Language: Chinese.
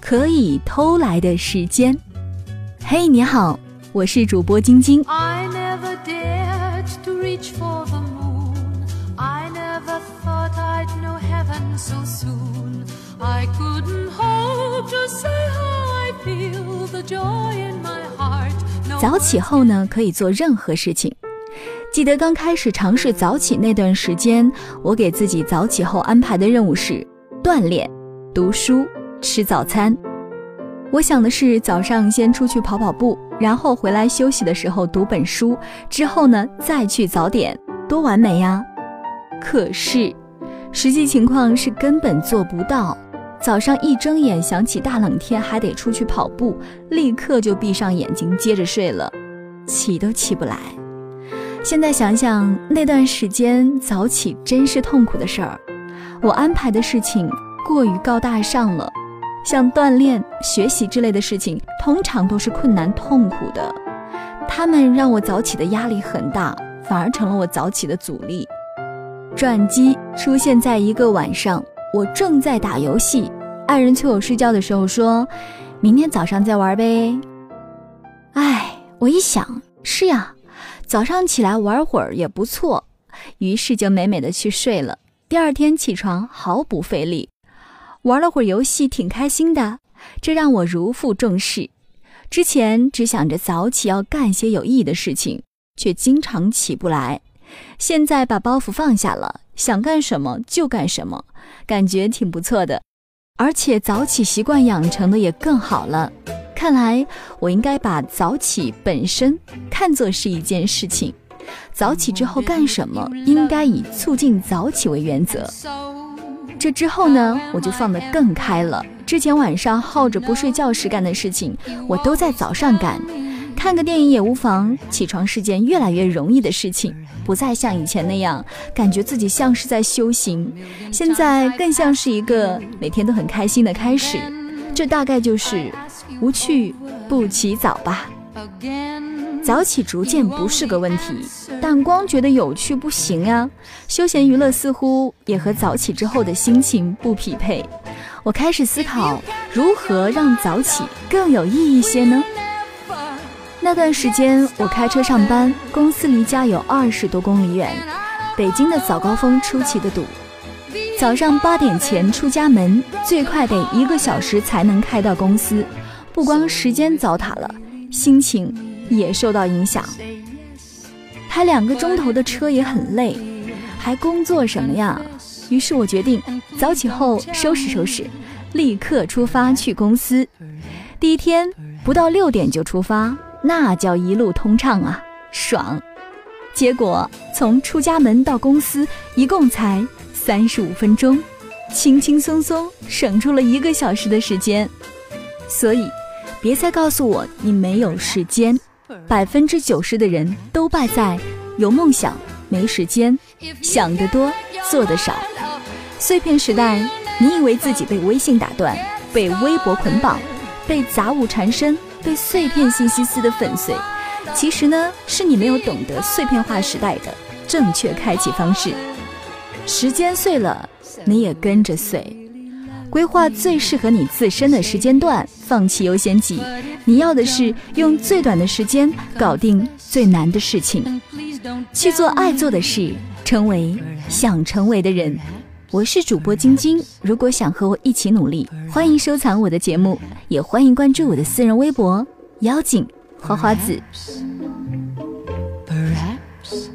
可以偷来的时间。嘿，你好，我是主播晶晶。早起后呢，可以做任何事情。记得刚开始尝试早起那段时间，我给自己早起后安排的任务是锻炼、读书、吃早餐。我想的是早上先出去跑跑步，然后回来休息的时候读本书，之后呢再去早点，多完美呀！可是，实际情况是根本做不到。早上一睁眼，想起大冷天还得出去跑步，立刻就闭上眼睛接着睡了，起都起不来。现在想想那段时间早起真是痛苦的事儿，我安排的事情过于高大上了，像锻炼、学习之类的事情，通常都是困难痛苦的，他们让我早起的压力很大，反而成了我早起的阻力。转机出现在一个晚上。我正在打游戏，爱人催我睡觉的时候说：“明天早上再玩呗。”哎，我一想，是呀，早上起来玩会儿也不错，于是就美美的去睡了。第二天起床毫不费力，玩了会儿游戏，挺开心的，这让我如负重视。之前只想着早起要干些有意义的事情，却经常起不来。现在把包袱放下了，想干什么就干什么。感觉挺不错的，而且早起习惯养成的也更好了。看来我应该把早起本身看作是一件事情，早起之后干什么应该以促进早起为原则。这之后呢，我就放得更开了。之前晚上耗着不睡觉时干的事情，我都在早上干。看个电影也无妨，起床是件越来越容易的事情，不再像以前那样感觉自己像是在修行，现在更像是一个每天都很开心的开始。这大概就是无趣不起早吧。早起逐渐不是个问题，但光觉得有趣不行啊。休闲娱乐似乎也和早起之后的心情不匹配。我开始思考如何让早起更有意义些呢？那段时间我开车上班，公司离家有二十多公里远。北京的早高峰出奇的堵，早上八点前出家门，最快得一个小时才能开到公司。不光时间糟蹋了，心情也受到影响。开两个钟头的车也很累，还工作什么呀？于是我决定早起后收拾收拾，立刻出发去公司。第一天不到六点就出发。那叫一路通畅啊，爽！结果从出家门到公司一共才三十五分钟，轻轻松松省出了一个小时的时间。所以，别再告诉我你没有时间。百分之九十的人都败在有梦想没时间，想得多做得少。碎片时代，你以为自己被微信打断，被微博捆绑，被杂物缠身？被碎片信息撕得粉碎，其实呢，是你没有懂得碎片化时代的正确开启方式。时间碎了，你也跟着碎。规划最适合你自身的时间段，放弃优先级。你要的是用最短的时间搞定最难的事情，去做爱做的事，成为想成为的人。我是主播晶晶，如果想和我一起努力，欢迎收藏我的节目，也欢迎关注我的私人微博“妖精花花子”。Perhaps.